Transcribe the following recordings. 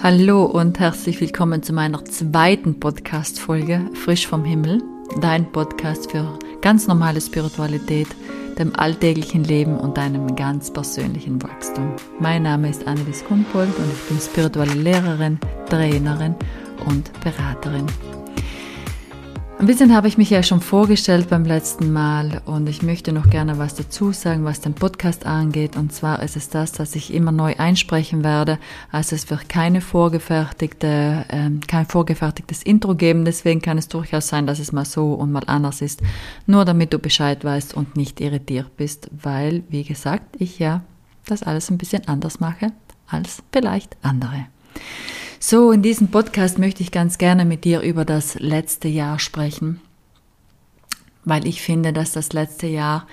Hallo und herzlich willkommen zu meiner zweiten Podcast-Folge Frisch vom Himmel, dein Podcast für ganz normale Spiritualität, dem alltäglichen Leben und deinem ganz persönlichen Wachstum. Mein Name ist Annelies Kumpold und ich bin spirituelle Lehrerin, Trainerin und Beraterin. Ein bisschen habe ich mich ja schon vorgestellt beim letzten Mal und ich möchte noch gerne was dazu sagen, was den Podcast angeht. Und zwar ist es das, dass ich immer neu einsprechen werde. Also es wird keine vorgefertigte, äh, kein vorgefertigtes Intro geben. Deswegen kann es durchaus sein, dass es mal so und mal anders ist. Nur damit du Bescheid weißt und nicht irritiert bist, weil, wie gesagt, ich ja das alles ein bisschen anders mache als vielleicht andere. So, in diesem Podcast möchte ich ganz gerne mit dir über das letzte Jahr sprechen, weil ich finde, dass das letzte Jahr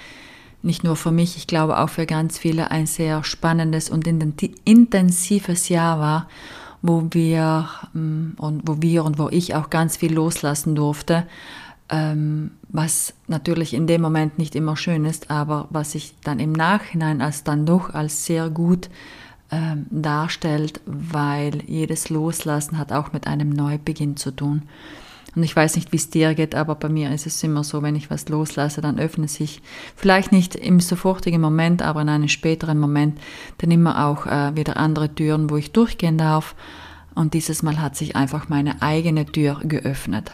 nicht nur für mich, ich glaube auch für ganz viele ein sehr spannendes und intensives Jahr war, wo wir mm, und wo wir und wo ich auch ganz viel loslassen durfte, ähm, was natürlich in dem Moment nicht immer schön ist, aber was ich dann im Nachhinein als dann doch als sehr gut ähm, darstellt, weil jedes Loslassen hat auch mit einem Neubeginn zu tun. Und ich weiß nicht, wie es dir geht, aber bei mir ist es immer so, wenn ich was loslasse, dann öffnet sich vielleicht nicht im sofortigen Moment, aber in einem späteren Moment dann immer auch äh, wieder andere Türen, wo ich durchgehen darf. Und dieses Mal hat sich einfach meine eigene Tür geöffnet.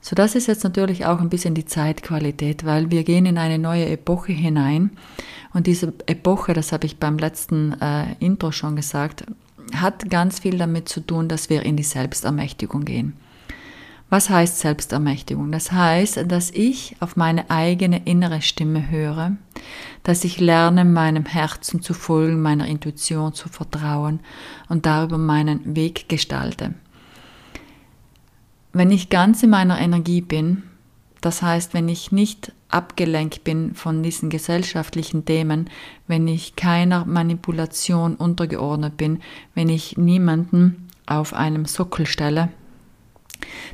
So, das ist jetzt natürlich auch ein bisschen die Zeitqualität, weil wir gehen in eine neue Epoche hinein und diese Epoche, das habe ich beim letzten äh, Intro schon gesagt, hat ganz viel damit zu tun, dass wir in die Selbstermächtigung gehen. Was heißt Selbstermächtigung? Das heißt, dass ich auf meine eigene innere Stimme höre, dass ich lerne, meinem Herzen zu folgen, meiner Intuition zu vertrauen und darüber meinen Weg gestalte. Wenn ich ganz in meiner Energie bin, das heißt, wenn ich nicht abgelenkt bin von diesen gesellschaftlichen Themen, wenn ich keiner Manipulation untergeordnet bin, wenn ich niemanden auf einem Sockel stelle,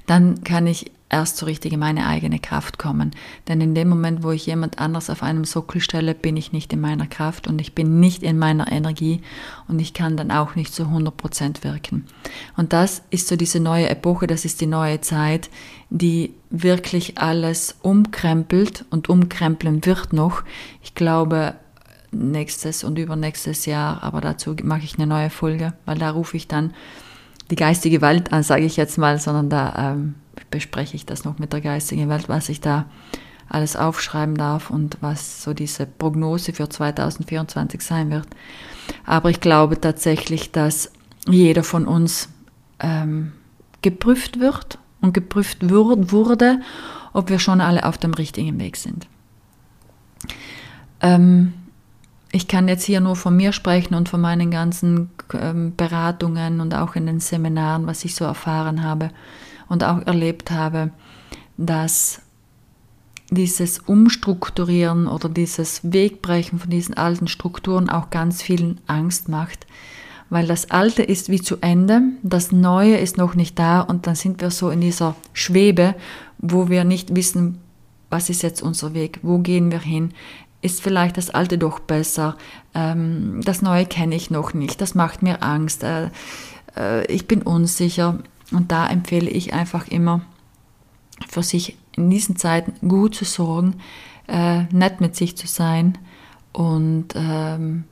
dann kann ich erst so richtig in meine eigene Kraft kommen. Denn in dem Moment, wo ich jemand anders auf einem Sockel stelle, bin ich nicht in meiner Kraft und ich bin nicht in meiner Energie und ich kann dann auch nicht zu 100% wirken. Und das ist so diese neue Epoche, das ist die neue Zeit, die wirklich alles umkrempelt und umkrempeln wird noch. Ich glaube, nächstes und übernächstes Jahr, aber dazu mache ich eine neue Folge, weil da rufe ich dann die geistige Welt an, sage ich jetzt mal, sondern da ähm, bespreche ich das noch mit der geistigen Welt, was ich da alles aufschreiben darf und was so diese Prognose für 2024 sein wird. Aber ich glaube tatsächlich, dass jeder von uns ähm, geprüft wird und geprüft wurde, ob wir schon alle auf dem richtigen Weg sind. Ähm, ich kann jetzt hier nur von mir sprechen und von meinen ganzen ähm, Beratungen und auch in den Seminaren, was ich so erfahren habe und auch erlebt habe, dass dieses Umstrukturieren oder dieses Wegbrechen von diesen alten Strukturen auch ganz vielen Angst macht, weil das Alte ist wie zu Ende, das Neue ist noch nicht da und dann sind wir so in dieser Schwebe, wo wir nicht wissen, was ist jetzt unser Weg, wo gehen wir hin, ist vielleicht das Alte doch besser, ähm, das Neue kenne ich noch nicht, das macht mir Angst, äh, äh, ich bin unsicher. Und da empfehle ich einfach immer für sich in diesen Zeiten gut zu sorgen, äh, nett mit sich zu sein und ähm,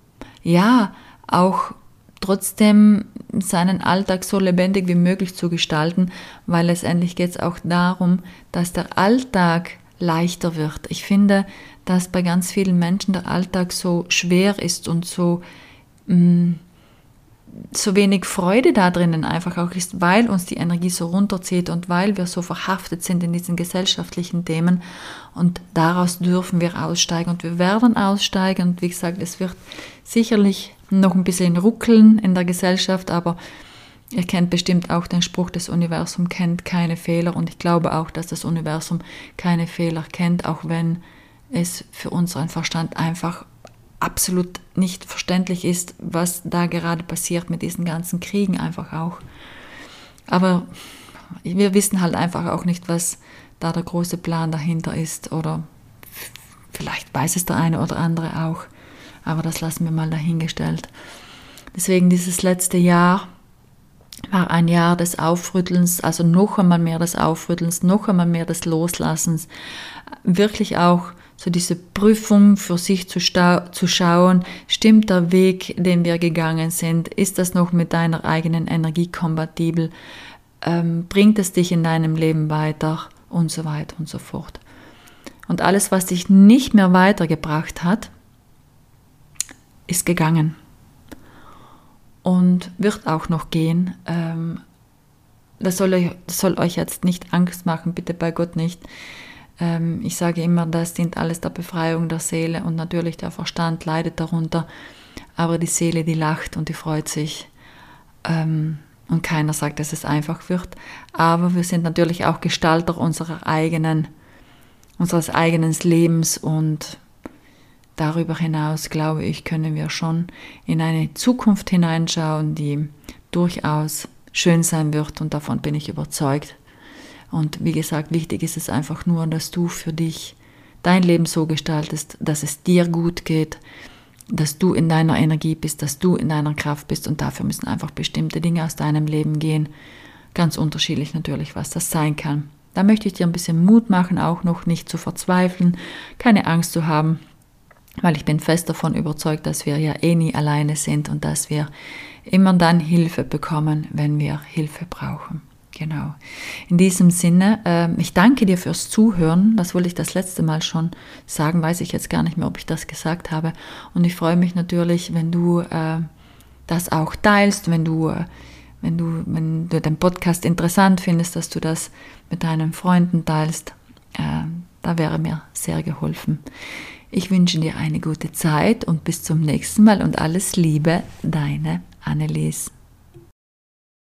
ja, auch trotzdem seinen Alltag so lebendig wie möglich zu gestalten, weil letztendlich geht es auch darum, dass der Alltag leichter wird. Ich finde, dass bei ganz vielen Menschen der Alltag so schwer ist und so, mh, mm, so wenig Freude da drinnen einfach auch ist, weil uns die Energie so runterzieht und weil wir so verhaftet sind in diesen gesellschaftlichen Themen. Und daraus dürfen wir aussteigen und wir werden aussteigen. Und wie gesagt, es wird sicherlich noch ein bisschen ruckeln in der Gesellschaft, aber ihr kennt bestimmt auch den Spruch, das Universum kennt keine Fehler und ich glaube auch, dass das Universum keine Fehler kennt, auch wenn es für unseren Verstand einfach absolut nicht verständlich ist, was da gerade passiert mit diesen ganzen Kriegen einfach auch. Aber wir wissen halt einfach auch nicht, was da der große Plan dahinter ist oder vielleicht weiß es der eine oder andere auch. Aber das lassen wir mal dahingestellt. Deswegen dieses letzte Jahr war ein Jahr des Aufrüttelns, also noch einmal mehr des Aufrüttelns, noch einmal mehr des Loslassens, wirklich auch so diese Prüfung für sich zu, zu schauen, stimmt der Weg, den wir gegangen sind, ist das noch mit deiner eigenen Energie kompatibel, ähm, bringt es dich in deinem Leben weiter und so weiter und so fort. Und alles, was dich nicht mehr weitergebracht hat, ist gegangen und wird auch noch gehen. Ähm, das soll, euch, das soll euch jetzt nicht Angst machen, bitte bei Gott nicht. Ähm, ich sage immer, das dient alles der Befreiung der Seele und natürlich der Verstand leidet darunter, aber die Seele, die lacht und die freut sich. Ähm, und keiner sagt, dass es einfach wird. Aber wir sind natürlich auch Gestalter unserer eigenen, unseres eigenen Lebens und darüber hinaus, glaube ich, können wir schon in eine Zukunft hineinschauen, die durchaus schön sein wird und davon bin ich überzeugt. Und wie gesagt, wichtig ist es einfach nur, dass du für dich dein Leben so gestaltest, dass es dir gut geht, dass du in deiner Energie bist, dass du in deiner Kraft bist und dafür müssen einfach bestimmte Dinge aus deinem Leben gehen. Ganz unterschiedlich natürlich, was das sein kann. Da möchte ich dir ein bisschen Mut machen, auch noch nicht zu verzweifeln, keine Angst zu haben, weil ich bin fest davon überzeugt, dass wir ja eh nie alleine sind und dass wir immer dann Hilfe bekommen, wenn wir Hilfe brauchen. Genau. In diesem Sinne, äh, ich danke dir fürs Zuhören. Das wollte ich das letzte Mal schon sagen, weiß ich jetzt gar nicht mehr, ob ich das gesagt habe. Und ich freue mich natürlich, wenn du äh, das auch teilst, wenn du, äh, wenn du, wenn du den Podcast interessant findest, dass du das mit deinen Freunden teilst. Äh, da wäre mir sehr geholfen. Ich wünsche dir eine gute Zeit und bis zum nächsten Mal und alles Liebe, deine Annelies.